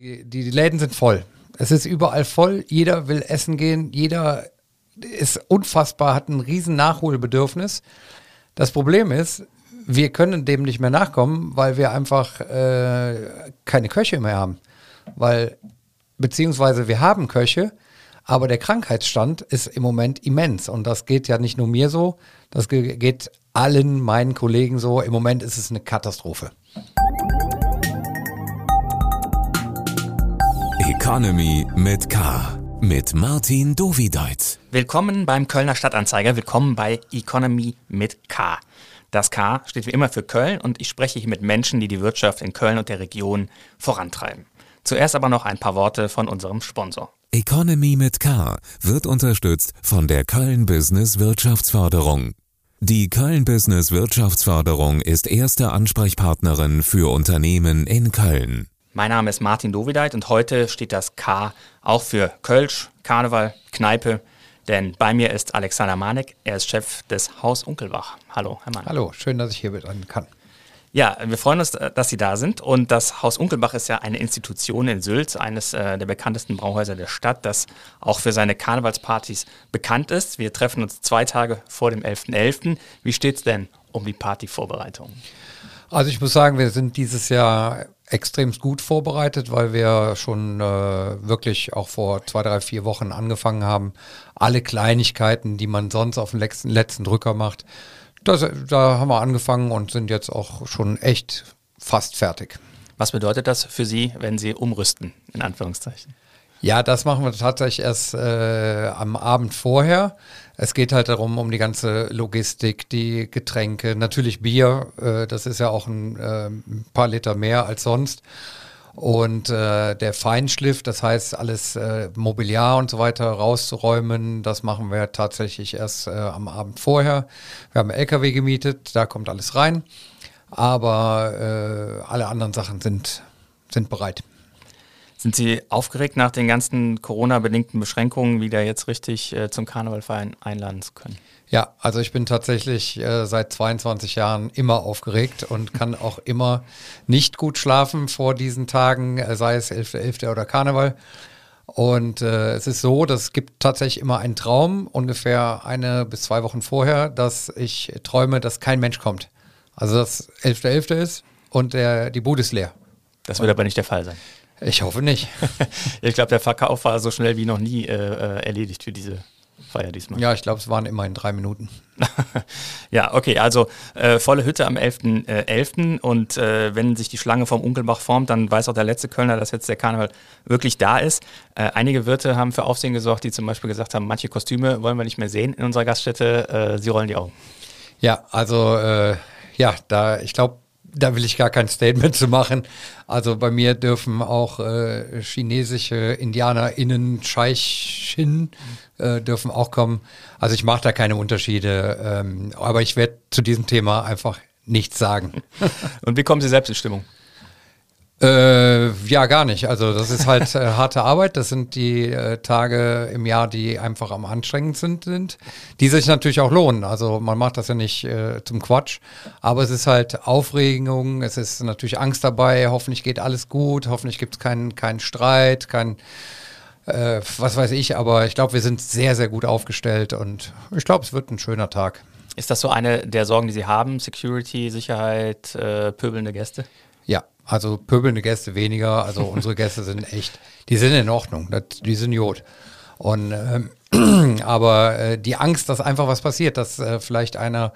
Die, die Läden sind voll. Es ist überall voll. Jeder will essen gehen. Jeder ist unfassbar, hat ein riesen Nachholbedürfnis. Das Problem ist, wir können dem nicht mehr nachkommen, weil wir einfach äh, keine Köche mehr haben. Weil, beziehungsweise wir haben Köche, aber der Krankheitsstand ist im Moment immens. Und das geht ja nicht nur mir so, das geht allen meinen Kollegen so. Im Moment ist es eine Katastrophe. Economy mit K. Mit Martin Dovideit. Willkommen beim Kölner Stadtanzeiger. Willkommen bei Economy mit K. Das K steht wie immer für Köln und ich spreche hier mit Menschen, die die Wirtschaft in Köln und der Region vorantreiben. Zuerst aber noch ein paar Worte von unserem Sponsor. Economy mit K wird unterstützt von der Köln Business Wirtschaftsförderung. Die Köln Business Wirtschaftsförderung ist erste Ansprechpartnerin für Unternehmen in Köln. Mein Name ist Martin Dovideit und heute steht das K auch für Kölsch, Karneval, Kneipe. Denn bei mir ist Alexander Manek, er ist Chef des Haus Unkelbach. Hallo, Herr Manek. Hallo, schön, dass ich hier sein kann. Ja, wir freuen uns, dass Sie da sind. Und das Haus Unkelbach ist ja eine Institution in Sylt, eines äh, der bekanntesten Brauhäuser der Stadt, das auch für seine Karnevalspartys bekannt ist. Wir treffen uns zwei Tage vor dem 11.11. .11. Wie steht es denn um die Partyvorbereitungen? Also ich muss sagen, wir sind dieses Jahr extrem gut vorbereitet, weil wir schon äh, wirklich auch vor zwei, drei, vier Wochen angefangen haben, alle Kleinigkeiten, die man sonst auf dem letzten, letzten Drücker macht, das, da haben wir angefangen und sind jetzt auch schon echt fast fertig. Was bedeutet das für Sie, wenn Sie umrüsten, in Anführungszeichen? Ja, das machen wir tatsächlich erst äh, am Abend vorher. Es geht halt darum, um die ganze Logistik, die Getränke, natürlich Bier, äh, das ist ja auch ein, äh, paar Liter mehr als sonst. Und äh, der Feinschliff, das heißt alles äh, Mobiliar und so weiter rauszuräumen, das machen wir tatsächlich erst äh, am Abend vorher. Wir haben LKW gemietet, da kommt alles rein. Aber äh, alle anderen Sachen sind, sind bereit. Sind Sie aufgeregt nach den ganzen Corona-bedingten Beschränkungen, wieder jetzt richtig äh, zum Karnevalfeiern einladen zu können? Ja, also ich bin tatsächlich äh, seit 22 Jahren immer aufgeregt und kann auch immer nicht gut schlafen vor diesen Tagen, äh, sei es 11.11. .11. oder Karneval. Und äh, es ist so, dass es gibt tatsächlich immer einen Traum, ungefähr eine bis zwei Wochen vorher, dass ich träume, dass kein Mensch kommt. Also dass 11.11. .11. ist und der, die Bude ist leer. Das wird aber nicht der Fall sein. Ich hoffe nicht. ich glaube, der Verkauf war so schnell wie noch nie äh, äh erledigt für diese Feier diesmal. Ja, ich glaube, es waren immerhin drei Minuten. ja, okay, also äh, volle Hütte am 11.11. Äh, 11. und äh, wenn sich die Schlange vom Unkelbach formt, dann weiß auch der letzte Kölner, dass jetzt der Karneval wirklich da ist. Äh, einige Wirte haben für Aufsehen gesorgt, die zum Beispiel gesagt haben, manche Kostüme wollen wir nicht mehr sehen in unserer Gaststätte. Äh, sie rollen die Augen. Ja, also ja, da ich glaube, da will ich gar kein Statement zu machen. Also bei mir dürfen auch äh, chinesische IndianerInnen, Scheichin, äh, dürfen auch kommen. Also ich mache da keine Unterschiede, ähm, aber ich werde zu diesem Thema einfach nichts sagen. Und wie kommen Sie selbst in Stimmung? Äh, ja, gar nicht. Also das ist halt äh, harte Arbeit. Das sind die äh, Tage im Jahr, die einfach am anstrengendsten sind, die sich natürlich auch lohnen. Also man macht das ja nicht äh, zum Quatsch, aber es ist halt Aufregung, es ist natürlich Angst dabei. Hoffentlich geht alles gut, hoffentlich gibt es keinen keinen Streit, kein äh, was weiß ich. Aber ich glaube, wir sind sehr sehr gut aufgestellt und ich glaube, es wird ein schöner Tag. Ist das so eine der Sorgen, die Sie haben? Security, Sicherheit, äh, pöbelnde Gäste? Also pöbelnde Gäste weniger. Also unsere Gäste sind echt, die sind in Ordnung, das, die sind Jod. Und ähm, aber äh, die Angst, dass einfach was passiert, dass äh, vielleicht einer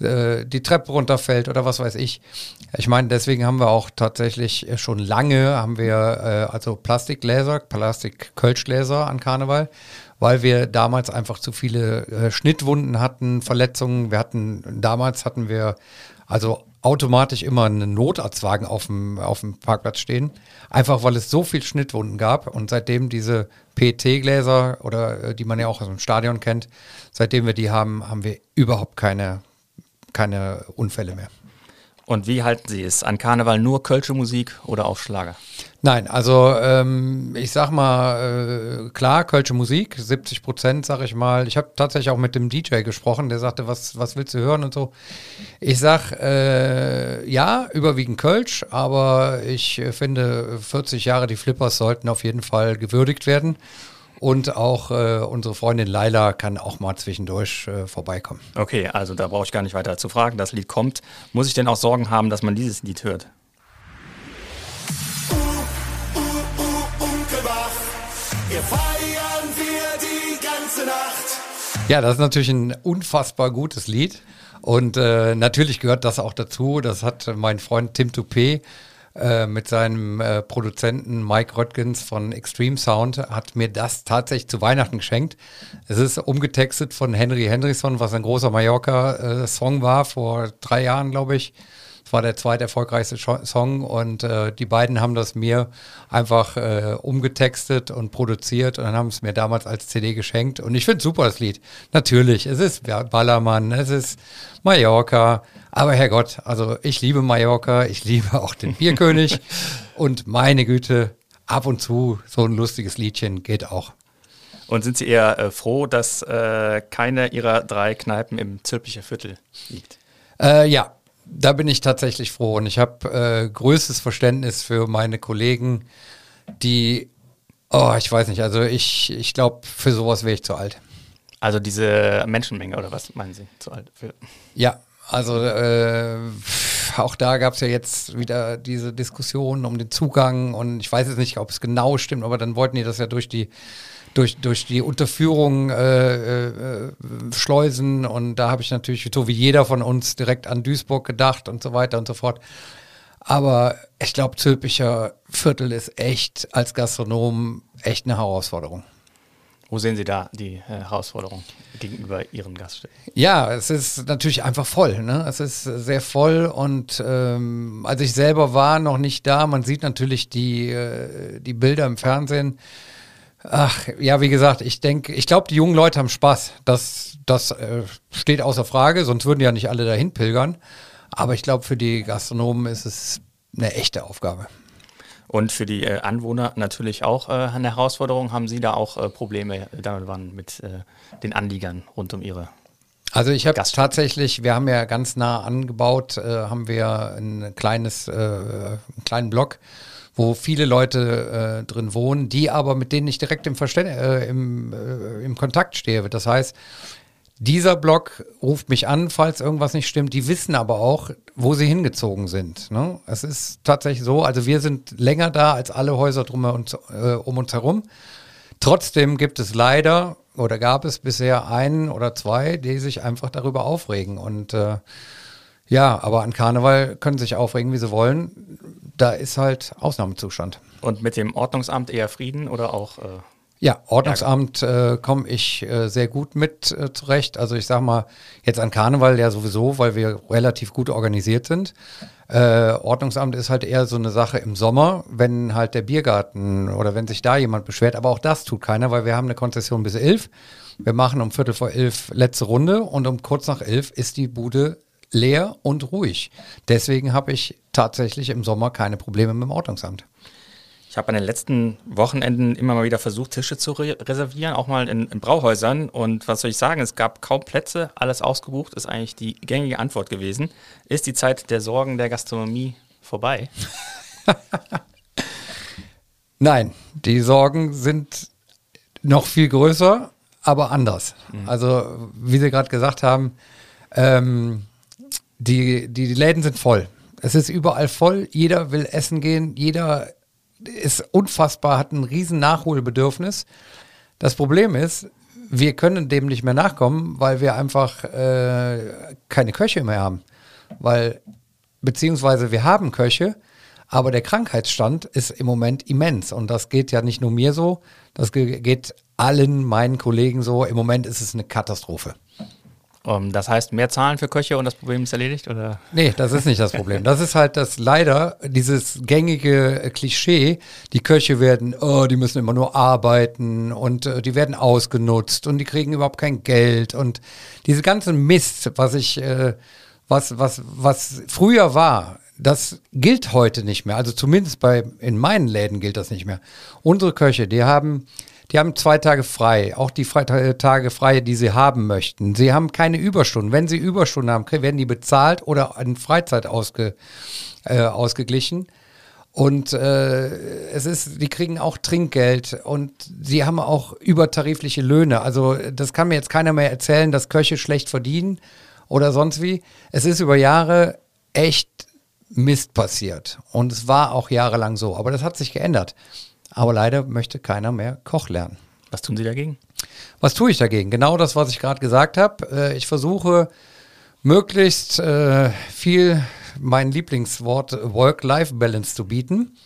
äh, die Treppe runterfällt oder was weiß ich. Ich meine, deswegen haben wir auch tatsächlich schon lange haben wir äh, also Plastikgläser, Plastik-Kölschgläser an Karneval, weil wir damals einfach zu viele äh, Schnittwunden hatten, Verletzungen. Wir hatten damals hatten wir also automatisch immer einen Notarztwagen auf dem, auf dem Parkplatz stehen. Einfach weil es so viel Schnittwunden gab und seitdem diese PET-Gläser oder äh, die man ja auch aus dem Stadion kennt, seitdem wir die haben, haben wir überhaupt keine, keine Unfälle mehr. Und wie halten Sie es? An Karneval nur Kölsche Musik oder auch Schlager? Nein, also ähm, ich sag mal, äh, klar, Kölsche Musik, 70 Prozent, sag ich mal. Ich habe tatsächlich auch mit dem DJ gesprochen, der sagte, was, was willst du hören und so. Ich sag, äh, ja, überwiegend Kölsch, aber ich äh, finde, 40 Jahre die Flippers sollten auf jeden Fall gewürdigt werden. Und auch äh, unsere Freundin Laila kann auch mal zwischendurch äh, vorbeikommen. Okay, also da brauche ich gar nicht weiter zu fragen. Das Lied kommt. Muss ich denn auch Sorgen haben, dass man dieses Lied hört? Wir feiern wir die ganze Nacht. Ja, das ist natürlich ein unfassbar gutes Lied. Und äh, natürlich gehört das auch dazu. Das hat mein Freund Tim Toupé äh, mit seinem äh, Produzenten Mike Röttgens von Extreme Sound hat mir das tatsächlich zu Weihnachten geschenkt. Es ist umgetextet von Henry Hendrickson, was ein großer Mallorca-Song äh, war, vor drei Jahren, glaube ich war der zweiterfolgreichste Song und äh, die beiden haben das mir einfach äh, umgetextet und produziert und dann haben es mir damals als CD geschenkt und ich finde super das Lied. Natürlich, es ist Ballermann, es ist Mallorca, aber Herrgott, also ich liebe Mallorca, ich liebe auch den Bierkönig und meine Güte, ab und zu so ein lustiges Liedchen geht auch. Und sind Sie eher äh, froh, dass äh, keine Ihrer drei Kneipen im Zülpicher Viertel liegt? Äh, ja, da bin ich tatsächlich froh und ich habe äh, größtes Verständnis für meine Kollegen, die, oh, ich weiß nicht, also ich, ich glaube, für sowas wäre ich zu alt. Also diese Menschenmenge oder was meinen Sie zu alt? Für? Ja, also äh, auch da gab es ja jetzt wieder diese Diskussion um den Zugang und ich weiß jetzt nicht, ob es genau stimmt, aber dann wollten die das ja durch die durch, durch die Unterführung äh, äh, schleusen. Und da habe ich natürlich, so wie jeder von uns, direkt an Duisburg gedacht und so weiter und so fort. Aber ich glaube, Zülpicher Viertel ist echt als Gastronom echt eine Herausforderung. Wo sehen Sie da die äh, Herausforderung gegenüber Ihren Gaststätten? Ja, es ist natürlich einfach voll. Ne? Es ist sehr voll und ähm, als ich selber war, noch nicht da. Man sieht natürlich die, äh, die Bilder im Fernsehen. Ach, ja, wie gesagt, ich denke, ich glaube, die jungen Leute haben Spaß. Das, das äh, steht außer Frage, sonst würden ja nicht alle dahin pilgern. Aber ich glaube, für die Gastronomen ist es eine echte Aufgabe. Und für die äh, Anwohner natürlich auch äh, eine Herausforderung. Haben Sie da auch äh, Probleme damit waren mit äh, den Anliegern rund um Ihre also ich habe tatsächlich, wir haben ja ganz nah angebaut, äh, haben wir ein kleines, äh, einen kleinen Block wo viele Leute äh, drin wohnen, die aber mit denen ich direkt im, Verständ äh, im, äh, im Kontakt stehe. Das heißt, dieser Blog ruft mich an, falls irgendwas nicht stimmt. Die wissen aber auch, wo sie hingezogen sind. Ne? Es ist tatsächlich so, also wir sind länger da als alle Häuser drum und, äh, um uns herum. Trotzdem gibt es leider oder gab es bisher einen oder zwei, die sich einfach darüber aufregen. Und äh, ja, aber an Karneval können sich aufregen, wie sie wollen da ist halt Ausnahmezustand. Und mit dem Ordnungsamt eher Frieden oder auch? Äh, ja, Ordnungsamt äh, komme ich äh, sehr gut mit äh, zurecht. Also ich sage mal, jetzt an Karneval ja sowieso, weil wir relativ gut organisiert sind. Äh, Ordnungsamt ist halt eher so eine Sache im Sommer, wenn halt der Biergarten oder wenn sich da jemand beschwert. Aber auch das tut keiner, weil wir haben eine Konzession bis elf. Wir machen um Viertel vor elf letzte Runde und um kurz nach elf ist die Bude leer und ruhig. Deswegen habe ich tatsächlich im Sommer keine Probleme mit dem Ordnungsamt. Ich habe an den letzten Wochenenden immer mal wieder versucht, Tische zu re reservieren, auch mal in, in, Brauhäusern. Und was soll ich sagen? Es gab kaum Plätze, alles ausgebucht, ist eigentlich die gängige Antwort gewesen. Ist die Zeit der Sorgen der Gastronomie vorbei? Nein, die Sorgen sind noch viel größer, aber anders. Mhm. Also, wie Sie gerade gesagt haben, ähm, die, die, die Läden sind voll. Es ist überall voll. Jeder will essen gehen. Jeder ist unfassbar, hat ein riesen Nachholbedürfnis. Das Problem ist, wir können dem nicht mehr nachkommen, weil wir einfach äh, keine Köche mehr haben. Weil, beziehungsweise wir haben Köche, aber der Krankheitsstand ist im Moment immens. Und das geht ja nicht nur mir so, das geht allen meinen Kollegen so. Im Moment ist es eine Katastrophe. Um, ähm, das heißt, mehr Zahlen für Köche und das Problem ist erledigt? Oder? Nee, das ist nicht das Problem. Das ist halt das leider, dieses gängige Klischee, die Köche werden, oh, die müssen immer nur arbeiten und äh, die werden ausgenutzt und die kriegen überhaupt kein Geld und diese ganze Mist, was ich, äh, was, was, was früher war, das gilt heute nicht mehr. Also zumindest bei, in meinen Läden gilt das nicht mehr. Unsere Köche, die haben, die haben zwei Tage frei, auch die Tage frei, die sie haben möchten. Sie haben keine Überstunden. Wenn sie Überstunden haben, werden die bezahlt oder in Freizeit ausge, äh, ausgeglichen. Und äh, es ist, die kriegen auch Trinkgeld und sie haben auch übertarifliche Löhne. Also das kann mir jetzt keiner mehr erzählen, dass Köche schlecht verdienen oder sonst wie. Es ist über Jahre echt Mist passiert. Und es war auch jahrelang so. Aber das hat sich geändert. Aber leider möchte keiner mehr Koch lernen. Was tun Sie dagegen? Was tue ich dagegen? Genau das, was ich gerade gesagt habe. Äh, ich versuche möglichst äh, viel mein Lieblingswort Work-Life-Balance zu bieten.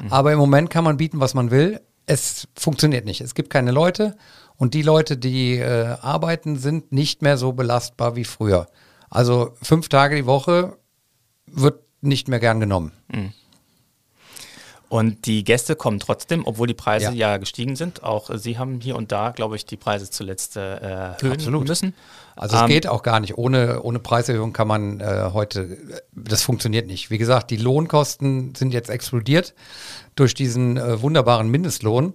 Mhm. Aber im Moment kann man bieten, was man will. Es funktioniert nicht. Es gibt keine Leute und die Leute, die äh, arbeiten, sind nicht mehr so belastbar wie früher. Also fünf Tage die Woche wird nicht mehr gern genommen. Mhm. Und die Gäste kommen trotzdem, obwohl die Preise ja, ja gestiegen sind. Auch Sie haben hier und da, glaube ich, die Preise zuletzt äh, erhöhen Absolut. müssen. Also es ähm, geht auch gar nicht. Ohne, ohne Preiserhöhung kann man äh, heute, das funktioniert nicht. Wie gesagt, die Lohnkosten sind jetzt explodiert durch diesen äh, wunderbaren Mindestlohn,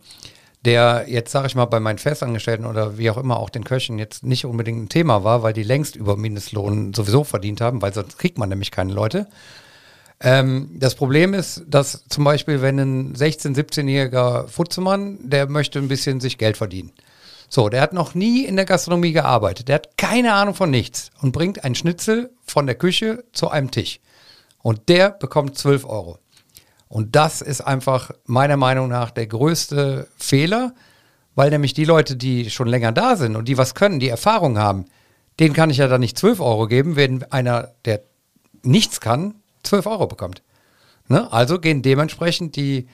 der jetzt, sage ich mal, bei meinen Festangestellten oder wie auch immer auch den Köchen jetzt nicht unbedingt ein Thema war, weil die längst über Mindestlohn sowieso verdient haben, weil sonst kriegt man nämlich keine Leute. Ähm, das Problem ist, dass zum Beispiel, wenn ein 16-, 17-jähriger Futzemann, der möchte ein bisschen sich Geld verdienen. So, der hat noch nie in der Gastronomie gearbeitet. Der hat keine Ahnung von nichts und bringt ein Schnitzel von der Küche zu einem Tisch. Und der bekommt 12 Euro. Und das ist einfach meiner Meinung nach der größte Fehler, weil nämlich die Leute, die schon länger da sind und die was können, die Erfahrung haben, denen kann ich ja dann nicht 12 Euro geben, wenn einer, der nichts kann, 12 Euro bekommt. Ne? Also gehen dementsprechend die,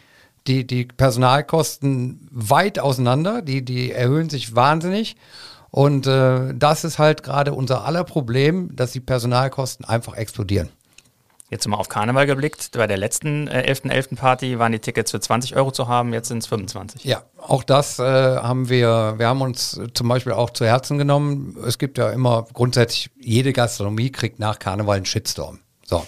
die, die Personalkosten weit auseinander, die, die erhöhen sich wahnsinnig. Und äh, das ist halt gerade unser aller Problem, dass die Personalkosten einfach explodieren. Jetzt mal auf Karneval geblickt. Bei der letzten 11.11. Äh, Party waren die Tickets für 20 Euro zu haben, jetzt sind es 25. Ja, auch das äh, haben wir, wir haben uns zum Beispiel auch zu Herzen genommen. Es gibt ja immer grundsätzlich, jede Gastronomie kriegt nach Karneval einen Shitstorm. So.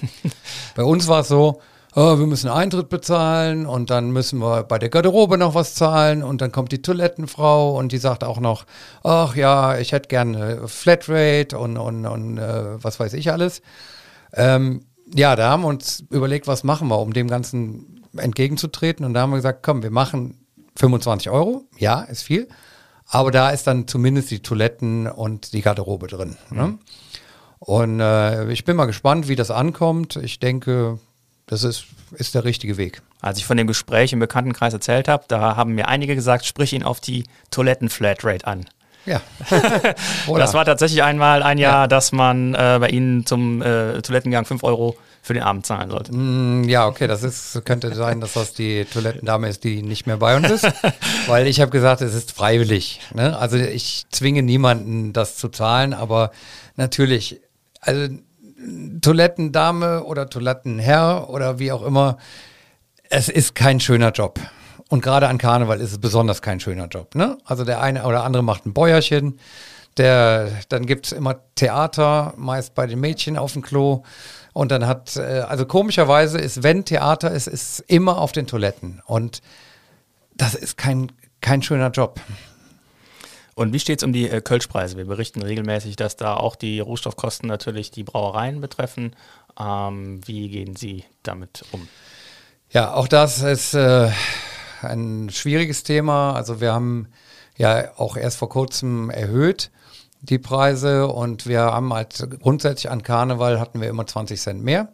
bei uns war es so, oh, wir müssen Eintritt bezahlen und dann müssen wir bei der Garderobe noch was zahlen und dann kommt die Toilettenfrau und die sagt auch noch, ach ja, ich hätte gerne Flatrate und, und, und äh, was weiß ich alles. Ähm, ja, da haben wir uns überlegt, was machen wir, um dem Ganzen entgegenzutreten und da haben wir gesagt, komm, wir machen 25 Euro, ja, ist viel, aber da ist dann zumindest die Toiletten und die Garderobe drin. Ne? Mhm. Und äh, ich bin mal gespannt, wie das ankommt. Ich denke, das ist, ist der richtige Weg. Als ich von dem Gespräch im Bekanntenkreis erzählt habe, da haben mir einige gesagt, sprich ihn auf die Toiletten-Flatrate an. Ja. das war tatsächlich einmal ein Jahr, ja. dass man äh, bei Ihnen zum äh, Toilettengang 5 Euro für den Abend zahlen sollte. Mm, ja, okay, das ist, könnte sein, dass das die Toilettendame ist, die nicht mehr bei uns ist. weil ich habe gesagt, es ist freiwillig. Ne? Also ich zwinge niemanden, das zu zahlen, aber natürlich also Toilettendame oder Toilettenherr oder wie auch immer, es ist kein schöner Job. Und gerade an Karneval ist es besonders kein schöner Job. Ne? Also der eine oder andere macht ein Bäuerchen, der, dann gibt es immer Theater, meist bei den Mädchen auf dem Klo. Und dann hat, äh, also komischerweise ist, wenn Theater ist, ist immer auf den Toiletten. Und das ist kein, kein schöner Job. Und wie steht es um die äh, Kölschpreise? Wir berichten regelmäßig, dass da auch die Rohstoffkosten natürlich die Brauereien betreffen. Ähm, wie gehen Sie damit um? Ja, auch das ist äh, ein schwieriges Thema. Also wir haben ja auch erst vor kurzem erhöht die Preise und wir haben halt grundsätzlich an Karneval hatten wir immer 20 Cent mehr.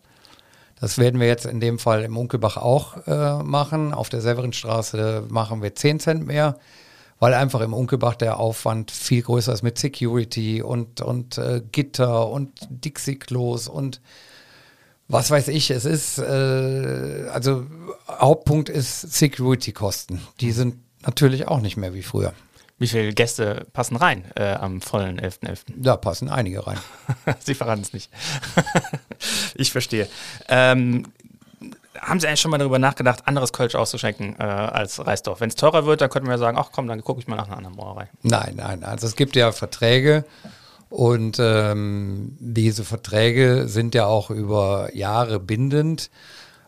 Das werden wir jetzt in dem Fall im Unkelbach auch äh, machen. Auf der Severinstraße machen wir 10 Cent mehr weil einfach im Unkelbach der Aufwand viel größer ist mit Security und, und äh, Gitter und Dixie-Klos und was weiß ich. Es ist, äh, also Hauptpunkt ist Security-Kosten. Die sind natürlich auch nicht mehr wie früher. Wie viele Gäste passen rein äh, am vollen 11.11.? .11.? Da passen einige rein. Sie verraten es nicht. ich verstehe. Ähm, haben Sie eigentlich schon mal darüber nachgedacht, anderes Kölsch auszuschenken äh, als Reisdorf? Wenn es teurer wird, dann könnten wir sagen, ach komm, dann gucke ich mal nach einer anderen Brauerei. Nein, nein. Also es gibt ja Verträge Und ähm, diese Verträge sind ja auch über Jahre bindend.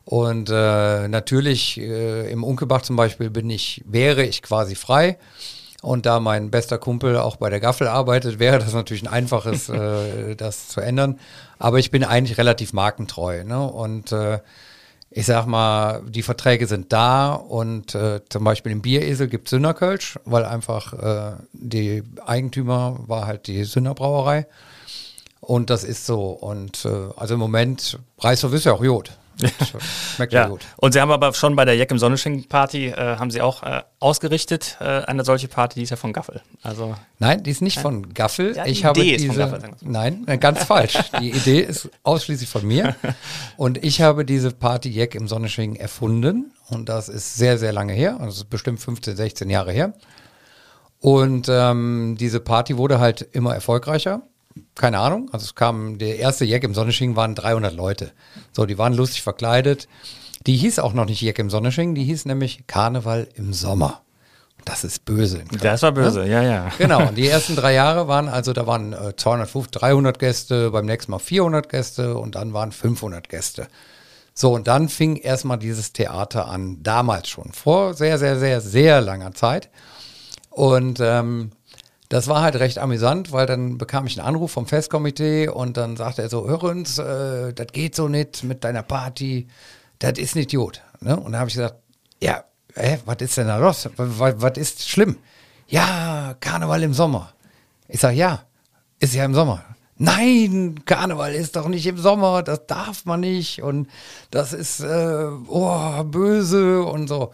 Und äh, natürlich äh, im Unkelbach zum Beispiel bin ich, wäre ich quasi frei. Und da mein bester Kumpel auch bei der Gaffel arbeitet, wäre das natürlich ein einfaches, äh, das zu ändern. Aber ich bin eigentlich relativ markentreu. Ne? Und äh, ich sag mal, die Verträge sind da und äh, zum Beispiel im Bieresel gibt es Sünderkölsch, weil einfach äh, die Eigentümer war halt die Sünderbrauerei. Und das ist so. Und äh, also im Moment, Reishof ist ja auch Jod. Schmeckt ja, gut. Und Sie haben aber schon bei der Jack im Sonnenschein Party, äh, haben Sie auch äh, ausgerichtet, äh, eine solche Party, die ist ja von Gaffel. Also, nein, die ist nicht von Gaffel. Ja, die ich Idee habe diese, ist von Gaffel. Nein, äh, ganz falsch. Die Idee ist ausschließlich von mir. Und ich habe diese Party Jack im Sonnenschein erfunden. Und das ist sehr, sehr lange her. Also bestimmt 15, 16 Jahre her. Und ähm, diese Party wurde halt immer erfolgreicher keine Ahnung. Also es kam, der erste Jack im Sonnenschein waren 300 Leute. So, die waren lustig verkleidet. Die hieß auch noch nicht Jack im Sonnenschein, die hieß nämlich Karneval im Sommer. Das ist böse. Das war böse, ne? ja, ja. Genau, und die ersten drei Jahre waren, also da waren äh, 250, 300 Gäste, beim nächsten Mal 400 Gäste und dann waren 500 Gäste. So, und dann fing erstmal dieses Theater an, damals schon, vor sehr, sehr, sehr, sehr langer Zeit. Und ähm, das war halt recht amüsant, weil dann bekam ich einen Anruf vom Festkomitee und dann sagte er so, hör uns, äh, das geht so nicht mit deiner Party, das ist ein Idiot. Ne? Und dann habe ich gesagt, ja, was ist denn da los? Was ist schlimm? Ja, Karneval im Sommer. Ich sage, ja, ist ja im Sommer. Nein, Karneval ist doch nicht im Sommer, das darf man nicht und das ist äh, oh, böse und so.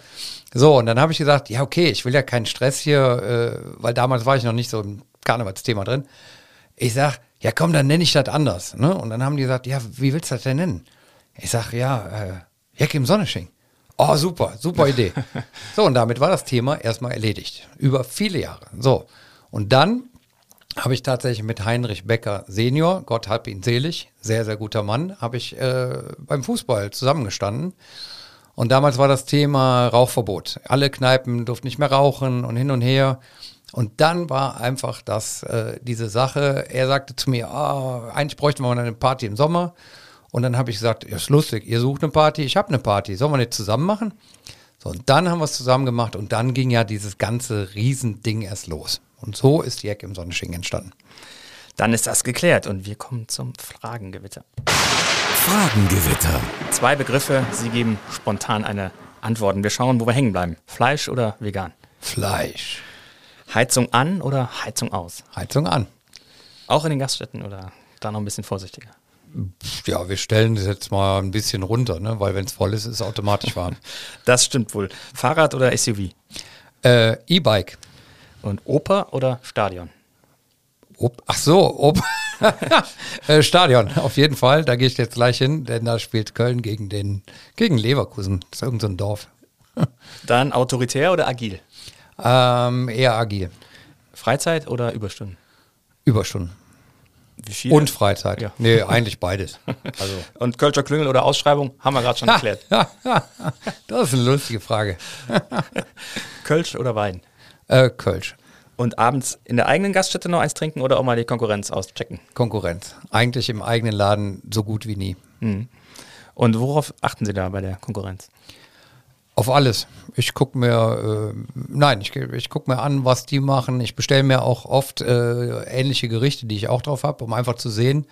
So, und dann habe ich gesagt, ja, okay, ich will ja keinen Stress hier, äh, weil damals war ich noch nicht so im Karnevalsthema drin. Ich sag, ja komm, dann nenne ich das anders. Ne? Und dann haben die gesagt, ja, wie willst du das denn nennen? Ich sag, ja, äh, Jack im Sonnesching. Oh, super, super Idee. so, und damit war das Thema erstmal erledigt. Über viele Jahre. So. Und dann habe ich tatsächlich mit Heinrich Becker Senior, Gott hab ihn selig, sehr, sehr guter Mann, habe ich äh, beim Fußball zusammengestanden. Und damals war das Thema Rauchverbot. Alle Kneipen durften nicht mehr rauchen und hin und her. Und dann war einfach das, äh, diese Sache, er sagte zu mir, oh, eigentlich bräuchten wir mal eine Party im Sommer. Und dann habe ich gesagt, ja, ist lustig, ihr sucht eine Party, ich habe eine Party, sollen wir nicht zusammen machen? So, und dann haben wir es zusammen gemacht und dann ging ja dieses ganze Riesending erst los. Und so ist Jack im Sonnenschein entstanden. Dann ist das geklärt und wir kommen zum Fragengewitter. Fragengewitter. Zwei Begriffe, Sie geben spontan eine Antwort. Und wir schauen, wo wir hängen bleiben. Fleisch oder vegan? Fleisch. Heizung an oder Heizung aus? Heizung an. Auch in den Gaststätten oder da noch ein bisschen vorsichtiger? Ja, wir stellen das jetzt mal ein bisschen runter, ne? weil wenn es voll ist, ist es automatisch warm. das stimmt wohl. Fahrrad oder SUV? Äh, E-Bike. Und Oper oder Stadion? Op Ach so, Op äh, Stadion, auf jeden Fall. Da gehe ich jetzt gleich hin, denn da spielt Köln gegen, den, gegen Leverkusen. Das ist irgendein so Dorf. Dann autoritär oder agil? Ähm, eher agil. Freizeit oder Überstunden? Überstunden. Und Freizeit. Ja. Nee, eigentlich beides. Also. Und Kölscher Klüngel oder Ausschreibung haben wir gerade schon erklärt. das ist eine lustige Frage. Kölsch oder Wein? Äh, Kölsch. Und abends in der eigenen Gaststätte noch eins trinken oder auch mal die Konkurrenz auschecken? Konkurrenz. Eigentlich im eigenen Laden so gut wie nie. Mhm. Und worauf achten Sie da bei der Konkurrenz? Auf alles. Ich gucke mir, äh, nein, ich, ich gucke mir an, was die machen. Ich bestelle mir auch oft äh, ähnliche Gerichte, die ich auch drauf habe, um einfach zu sehen,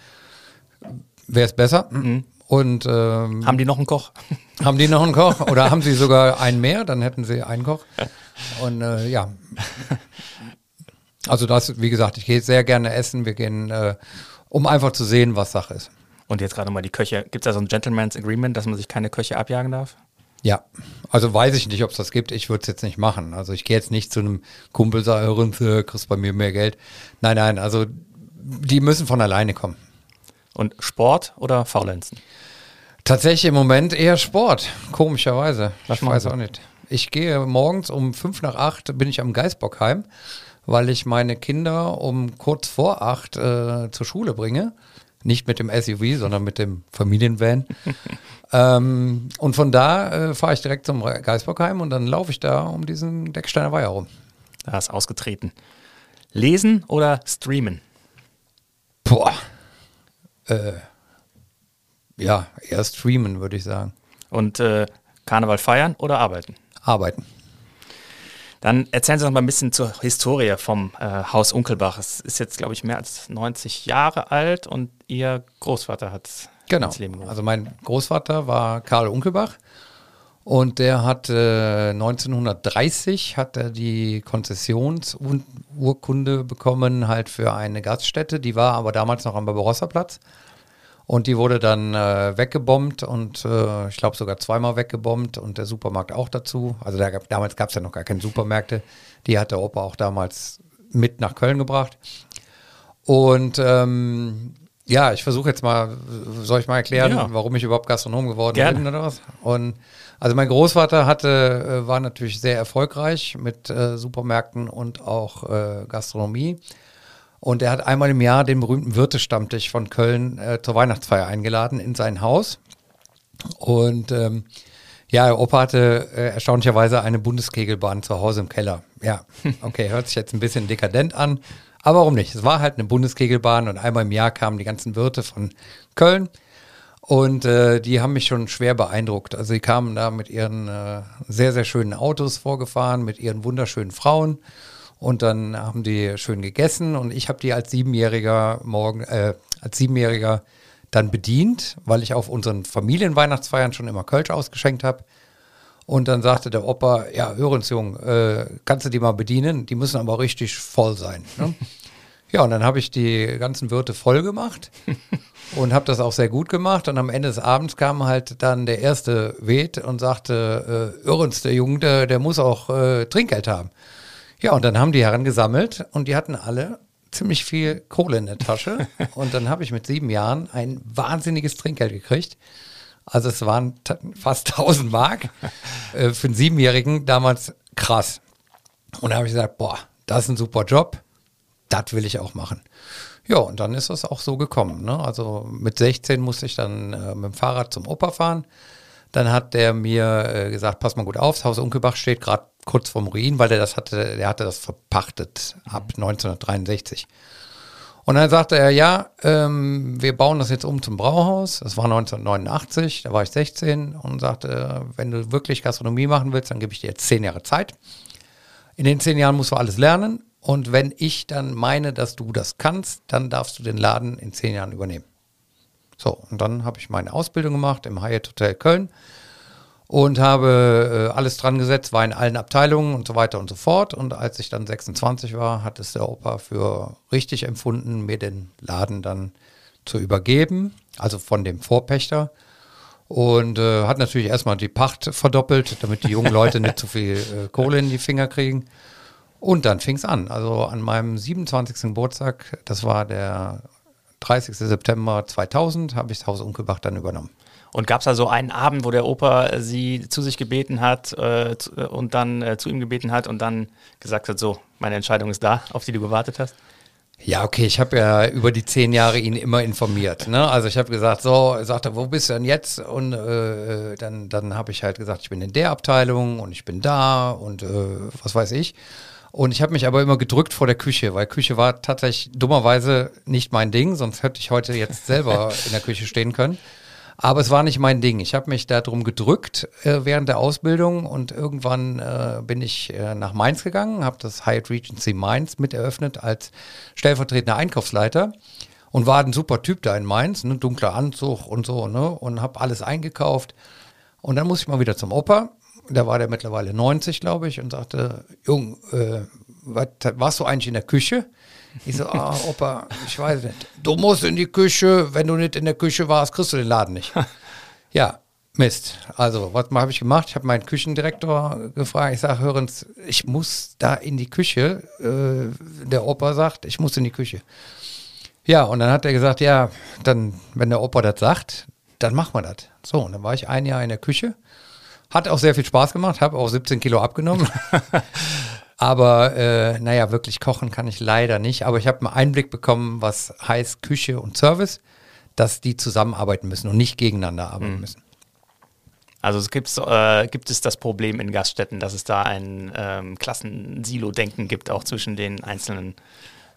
wer ist besser. Mhm. Und ähm, haben die noch einen Koch? Haben die noch einen Koch? Oder haben sie sogar einen mehr? Dann hätten sie einen Koch. Und äh, ja. Also das, wie gesagt, ich gehe sehr gerne essen. Wir gehen, äh, um einfach zu sehen, was Sache ist. Und jetzt gerade mal die Köche. Gibt es da so ein Gentleman's Agreement, dass man sich keine Köche abjagen darf? Ja, also weiß ich nicht, ob es das gibt. Ich würde es jetzt nicht machen. Also ich gehe jetzt nicht zu einem Kumpel, sagen, kriegst bei mir mehr Geld. Nein, nein, also die müssen von alleine kommen. Und Sport oder Faulenzen? Tatsächlich im Moment eher Sport, komischerweise. Was ich weiß auch nicht. Ich gehe morgens um fünf nach acht bin ich am Geisbockheim, weil ich meine Kinder um kurz vor acht äh, zur Schule bringe. Nicht mit dem SUV, sondern mit dem Familienvan. ähm, und von da äh, fahre ich direkt zum Geisbockheim und dann laufe ich da um diesen Decksteiner Weiher rum. Da ist ausgetreten. Lesen oder streamen? Boah. Äh, ja, eher streamen, würde ich sagen. Und äh, Karneval feiern oder arbeiten? Arbeiten. Dann erzählen Sie noch mal ein bisschen zur Historie vom äh, Haus Unkelbach. Es ist jetzt, glaube ich, mehr als 90 Jahre alt und Ihr Großvater hat Genau. ins Leben gerufen. Also mein Großvater war Karl Unkelbach und der hat äh, 1930 hat er die Konzessionsurkunde bekommen halt für eine Gaststätte. Die war aber damals noch am Barbarossa-Platz. Und die wurde dann äh, weggebombt und äh, ich glaube sogar zweimal weggebombt und der Supermarkt auch dazu. Also da gab, damals gab es ja noch gar keine Supermärkte. Die hat der Opa auch damals mit nach Köln gebracht. Und ähm, ja, ich versuche jetzt mal, soll ich mal erklären, Ja. warum ich überhaupt Gastronom geworden Gerne. bin oder was? Und also mein Großvater hatte, äh, war natürlich sehr erfolgreich mit äh, Supermärkten und auch äh, Gastronomie. Und er hat einmal im Jahr den berühmten Wirtestammtisch von Köln äh, zur Weihnachtsfeier eingeladen in sein Haus. Und ähm, ja, Opa hatte äh, erstaunlicherweise eine Bundeskegelbahn zu Hause im Keller. Ja, okay, hört sich jetzt ein bisschen dekadent an, aber warum nicht? Es war halt eine Bundeskegelbahn und einmal im Jahr kamen die ganzen Wirte von Köln und äh, die haben mich schon schwer beeindruckt. Also sie kamen da mit ihren äh, sehr, sehr schönen Autos vorgefahren, mit ihren wunderschönen Frauen und dann haben die schön gegessen und ich habe die als Siebenjähriger morgen, äh, als Siebenjähriger dann bedient, weil ich auf unseren Familienweihnachtsfeiern schon immer Kölsch ausgeschenkt habe. Und dann sagte der Opa, ja, Hörensjung, äh, kannst du die mal bedienen? Die müssen aber richtig voll sein. Ne? ja, und dann habe ich die ganzen Wirte voll gemacht und habe das auch sehr gut gemacht. Und am Ende des Abends kam halt dann der erste Wet und sagte, äh, Irrens, der Junge, der, der muss auch äh, Trinkgeld haben. Ja, und dann haben die Herren gesammelt und die hatten alle ziemlich viel Kohle in der Tasche. und dann habe ich mit sieben Jahren ein wahnsinniges Trinkgeld gekriegt. Also es waren fast 1000 Mark äh, für einen Siebenjährigen damals krass. Und da habe ich gesagt, boah, das ist ein super Job, das will ich auch machen. Ja, und dann ist das auch so gekommen. Ne? Also mit 16 musste ich dann äh, mit dem Fahrrad zum Opa fahren. Dann hat der mir äh, gesagt, pass mal gut auf, das Haus Unkelbach steht gerade kurz vorm Ruin, weil der das hatte, der hatte das verpachtet ab 1963. Und dann sagte er, ja, ähm, wir bauen das jetzt um zum Brauhaus. Das war 1989, da war ich 16 und sagte, wenn du wirklich Gastronomie machen willst, dann gebe ich dir jetzt zehn Jahre Zeit. In den zehn Jahren musst du alles lernen. Und wenn ich dann meine, dass du das kannst, dann darfst du den Laden in zehn Jahren übernehmen. So, und dann habe ich meine Ausbildung gemacht im Hyatt Hotel Köln und habe äh, alles dran gesetzt, war in allen Abteilungen und so weiter und so fort. Und als ich dann 26 war, hat es der Opa für richtig empfunden, mir den Laden dann zu übergeben, also von dem Vorpächter. Und äh, hat natürlich erstmal die Pacht verdoppelt, damit die jungen Leute nicht zu viel äh, Kohle in die Finger kriegen. Und dann fing es an. Also an meinem 27. Geburtstag, das war der 30. September 2000, habe ich das Haus Unkelbach dann übernommen. Und gab es da so einen Abend, wo der Opa äh, sie zu sich gebeten hat äh, äh, und dann äh, zu ihm gebeten hat und dann gesagt hat, so, meine Entscheidung ist da, auf die du gewartet hast? Ja, okay, ich habe ja über die zehn Jahre ihn immer informiert. Ne? Also ich habe gesagt, so, er sagte, wo bist du denn jetzt? Und äh, dann, dann habe ich halt gesagt, ich bin in der Abteilung und ich bin da und äh, was weiß ich. Und ich habe mich aber immer gedrückt vor der Küche, weil Küche war tatsächlich dummerweise nicht mein Ding, sonst hätte ich heute jetzt selber in der Küche stehen können. Aber es war nicht mein Ding. Ich habe mich darum gedrückt äh, während der Ausbildung und irgendwann äh, bin ich äh, nach Mainz gegangen, habe das Hyatt Regency Mainz mit eröffnet als stellvertretender Einkaufsleiter und war ein super Typ da in Mainz, ne, dunkler Anzug und so, ne, und habe alles eingekauft. Und dann musste ich mal wieder zum Opa. Da war der mittlerweile 90, glaube ich, und sagte, Jung, äh, was, warst du eigentlich in der Küche? Ich so, ah, Opa, ich weiß nicht. Du musst in die Küche, wenn du nicht in der Küche warst, kriegst du den Laden nicht. ja, Mist. Also, was habe ich gemacht? Ich habe meinen Küchendirektor gefragt. Ich sage, hörens, ich muss da in die Küche. Äh, der Opa sagt, ich muss in die Küche. Ja, und dann hat er gesagt, ja, dann, wenn der Opa das sagt, dann machen wir das. So, und dann war ich ein Jahr in der Küche. Hat auch sehr viel Spaß gemacht, habe auch 17 Kilo abgenommen. aber äh, naja, wirklich kochen kann ich leider nicht. Aber ich habe einen Einblick bekommen, was heißt Küche und Service, dass die zusammenarbeiten müssen und nicht gegeneinander arbeiten müssen. Also es gibt's, äh, gibt es das Problem in Gaststätten, dass es da ein ähm, Klassensilo-Denken gibt, auch zwischen den einzelnen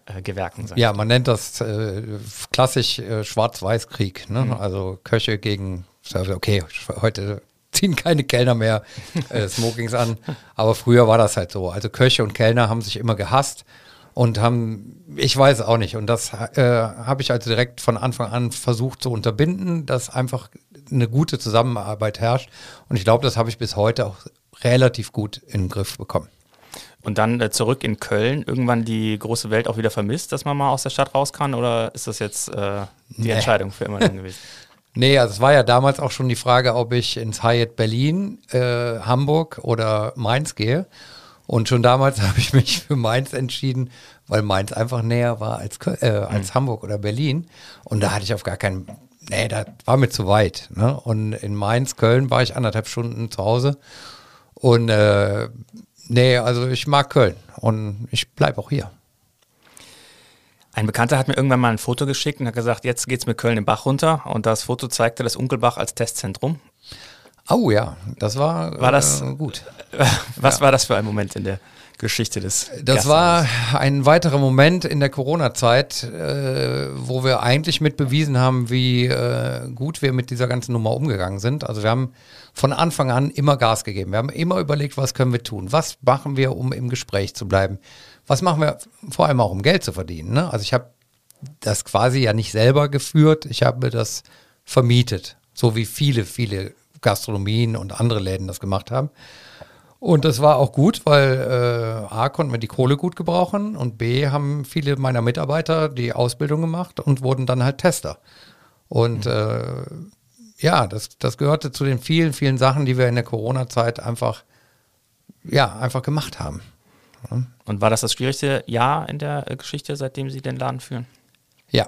äh, Gewerken. Ja, man nennt das äh, klassisch äh, Schwarz-Weiß-Krieg. Ne? Mhm. Also Köche gegen, okay, heute ziehen keine Kellner mehr äh, Smokings an, aber früher war das halt so. Also Köche und Kellner haben sich immer gehasst und haben, ich weiß auch nicht, und das äh, habe ich also direkt von Anfang an versucht zu unterbinden, dass einfach eine gute Zusammenarbeit herrscht. Und ich glaube, das habe ich bis heute auch relativ gut in den Griff bekommen. Und dann äh, zurück in Köln, irgendwann die große Welt auch wieder vermisst, dass man mal aus der Stadt raus kann? Oder ist das jetzt äh, die nee. Entscheidung für immer dann gewesen? Nee, also es war ja damals auch schon die Frage, ob ich ins Hyatt Berlin, äh, Hamburg oder Mainz gehe. Und schon damals habe ich mich für Mainz entschieden, weil Mainz einfach näher war als, äh, als mhm. Hamburg oder Berlin. Und da hatte ich auf gar keinen, nee, das war mir zu weit. Ne? Und in Mainz, Köln war ich anderthalb Stunden zu Hause. Und äh, Nee, also ich mag Köln und ich bleibe auch hier. Ein Bekannter hat mir irgendwann mal ein Foto geschickt und hat gesagt, jetzt geht es mit Köln den Bach runter und das Foto zeigte das Unkelbach als Testzentrum. Oh ja, das war, war das, äh, gut. Was ja. war das für ein Moment in der Geschichte des Das war ein weiterer Moment in der Corona-Zeit, äh, wo wir eigentlich mit bewiesen haben, wie äh, gut wir mit dieser ganzen Nummer umgegangen sind. Also wir haben von Anfang an immer Gas gegeben. Wir haben immer überlegt, was können wir tun? Was machen wir, um im Gespräch zu bleiben? Was machen wir vor allem auch, um Geld zu verdienen? Ne? Also ich habe das quasi ja nicht selber geführt, ich habe das vermietet, so wie viele, viele Gastronomien und andere Läden das gemacht haben. Und das war auch gut, weil äh, A konnten wir die Kohle gut gebrauchen und B haben viele meiner Mitarbeiter die Ausbildung gemacht und wurden dann halt Tester. Und mhm. äh, ja, das, das gehörte zu den vielen, vielen Sachen, die wir in der Corona-Zeit einfach, ja, einfach gemacht haben. Und war das das schwierigste Jahr in der Geschichte, seitdem Sie den Laden führen? Ja,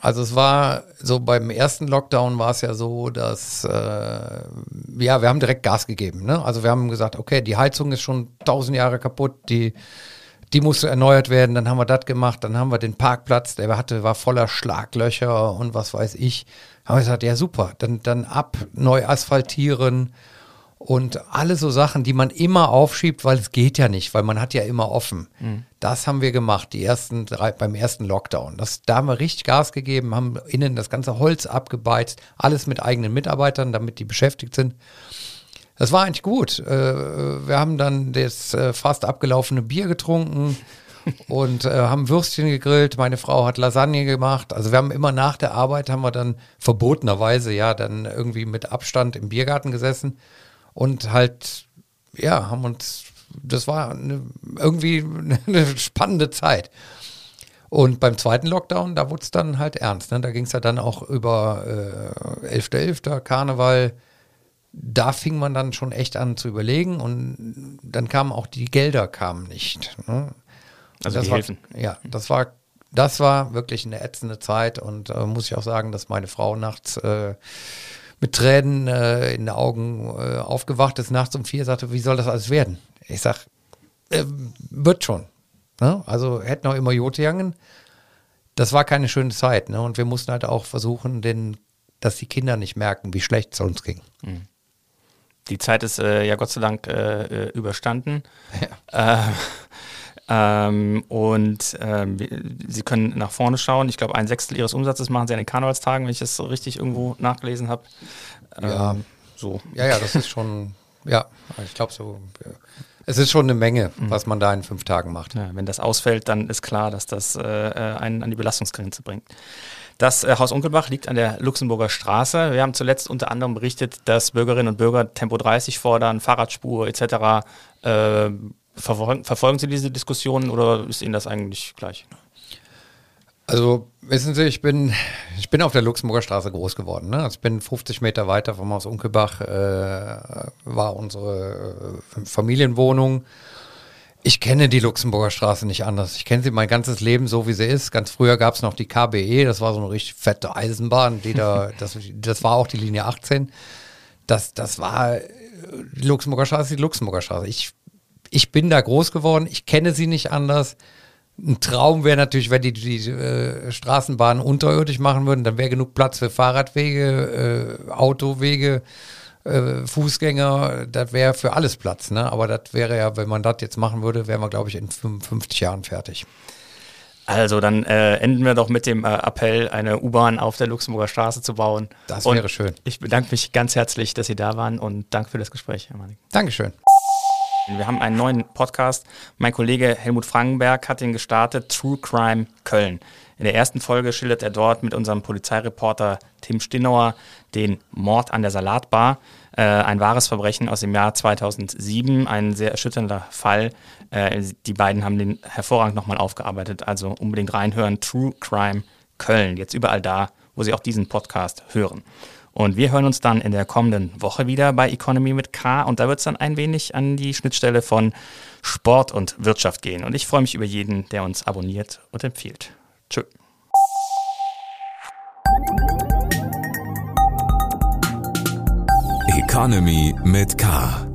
also es war so beim ersten Lockdown war es ja so, dass äh, ja wir haben direkt Gas gegeben. Ne? Also wir haben gesagt, okay, die Heizung ist schon tausend Jahre kaputt, die die musste erneuert werden. Dann haben wir das gemacht, dann haben wir den Parkplatz, der hatte war voller Schlaglöcher und was weiß ich. Haben wir gesagt, ja super, dann dann ab neu asphaltieren und alle so Sachen, die man immer aufschiebt, weil es geht ja nicht, weil man hat ja immer offen. Mhm. Das haben wir gemacht, die ersten drei, beim ersten Lockdown. Das, da haben wir richtig Gas gegeben, haben innen das ganze Holz abgebeizt, alles mit eigenen Mitarbeitern, damit die beschäftigt sind. Das war eigentlich gut. Äh, wir haben dann das äh, fast abgelaufene Bier getrunken und äh, haben Würstchen gegrillt. Meine Frau hat Lasagne gemacht. Also wir haben immer nach der Arbeit haben wir dann verbotenerweise ja dann irgendwie mit Abstand im Biergarten gesessen und halt, ja, haben uns, das war eine, irgendwie eine spannende Zeit. Und beim zweiten Lockdown, da wurde es dann halt ernst. Ne? Da ging es ja dann auch über äh, 11.11., .11., Karneval. Da fing man dann schon echt an zu überlegen und dann kamen auch die Gelder kamen nicht. Ne? Also die war, Hilfen. Ja, das war, das war wirklich eine ätzende Zeit und äh, muss ich auch sagen, dass meine Frau nachts äh, mit Tränen äh, in den Augen äh, aufgewacht ist, nachts um vier, sagte, wie soll das alles werden? Ich sag, äh, wird schon. Ne? Also hätten auch immer Jote gegangen. Das war keine schöne Zeit. Ne? Und wir mussten halt auch versuchen, den, dass die Kinder nicht merken, wie schlecht es uns ging. Mhm. Die Zeit ist äh, ja Gott sei Dank äh, äh, überstanden. Ja. Ähm, und ähm, Sie können nach vorne schauen. Ich glaube, ein Sechstel Ihres Umsatzes machen Sie an den Karnevalstagen, wenn ich das so richtig irgendwo nachgelesen habe. Ähm, ja, so. Ja, ja, das ist schon, ja, ich glaube so. Ja. Es ist schon eine Menge, mhm. was man da in fünf Tagen macht. Ja, wenn das ausfällt, dann ist klar, dass das äh, äh einen an die Belastungsgrenze bringt. Das äh, Haus Unkelbach liegt an der Luxemburger Straße. Wir haben zuletzt unter anderem berichtet, dass Bürgerinnen und Bürger Tempo 30 fordern, Fahrradspur etc. Äh, Verfolgen, verfolgen Sie diese Diskussionen oder ist Ihnen das eigentlich gleich? Also, wissen Sie, ich bin, ich bin auf der Luxemburger Straße groß geworden. Ne? Also ich bin 50 Meter weiter vom Haus Unkelbach, äh, war unsere äh, Familienwohnung. Ich kenne die Luxemburger Straße nicht anders. Ich kenne sie mein ganzes Leben so, wie sie ist. Ganz früher gab es noch die KBE, das war so eine richtig fette Eisenbahn, die da, das, das war auch die Linie 18. Das, das war die Luxemburger Straße, die Luxemburger Straße. Ich ich bin da groß geworden, ich kenne sie nicht anders. Ein Traum wäre natürlich, wenn die die äh, Straßenbahnen unterirdisch machen würden, dann wäre genug Platz für Fahrradwege, äh, Autowege, äh, Fußgänger, das wäre für alles Platz. Ne? Aber das wäre ja, wenn man das jetzt machen würde, wären wir, glaube ich, in 55 Jahren fertig. Also dann äh, enden wir doch mit dem äh, Appell, eine U-Bahn auf der Luxemburger Straße zu bauen. Das wäre und schön. Ich bedanke mich ganz herzlich, dass Sie da waren und danke für das Gespräch, Herr Manning. Dankeschön. Wir haben einen neuen Podcast. Mein Kollege Helmut Frankenberg hat den gestartet, True Crime Köln. In der ersten Folge schildert er dort mit unserem Polizeireporter Tim Stinnauer den Mord an der Salatbar. Äh, ein wahres Verbrechen aus dem Jahr 2007, ein sehr erschütternder Fall. Äh, die beiden haben den hervorragend nochmal aufgearbeitet. Also unbedingt reinhören. True Crime Köln. Jetzt überall da, wo Sie auch diesen Podcast hören. Und wir hören uns dann in der kommenden Woche wieder bei Economy mit K. Und da wird es dann ein wenig an die Schnittstelle von Sport und Wirtschaft gehen. Und ich freue mich über jeden, der uns abonniert und empfiehlt. Tschö. Economy mit K.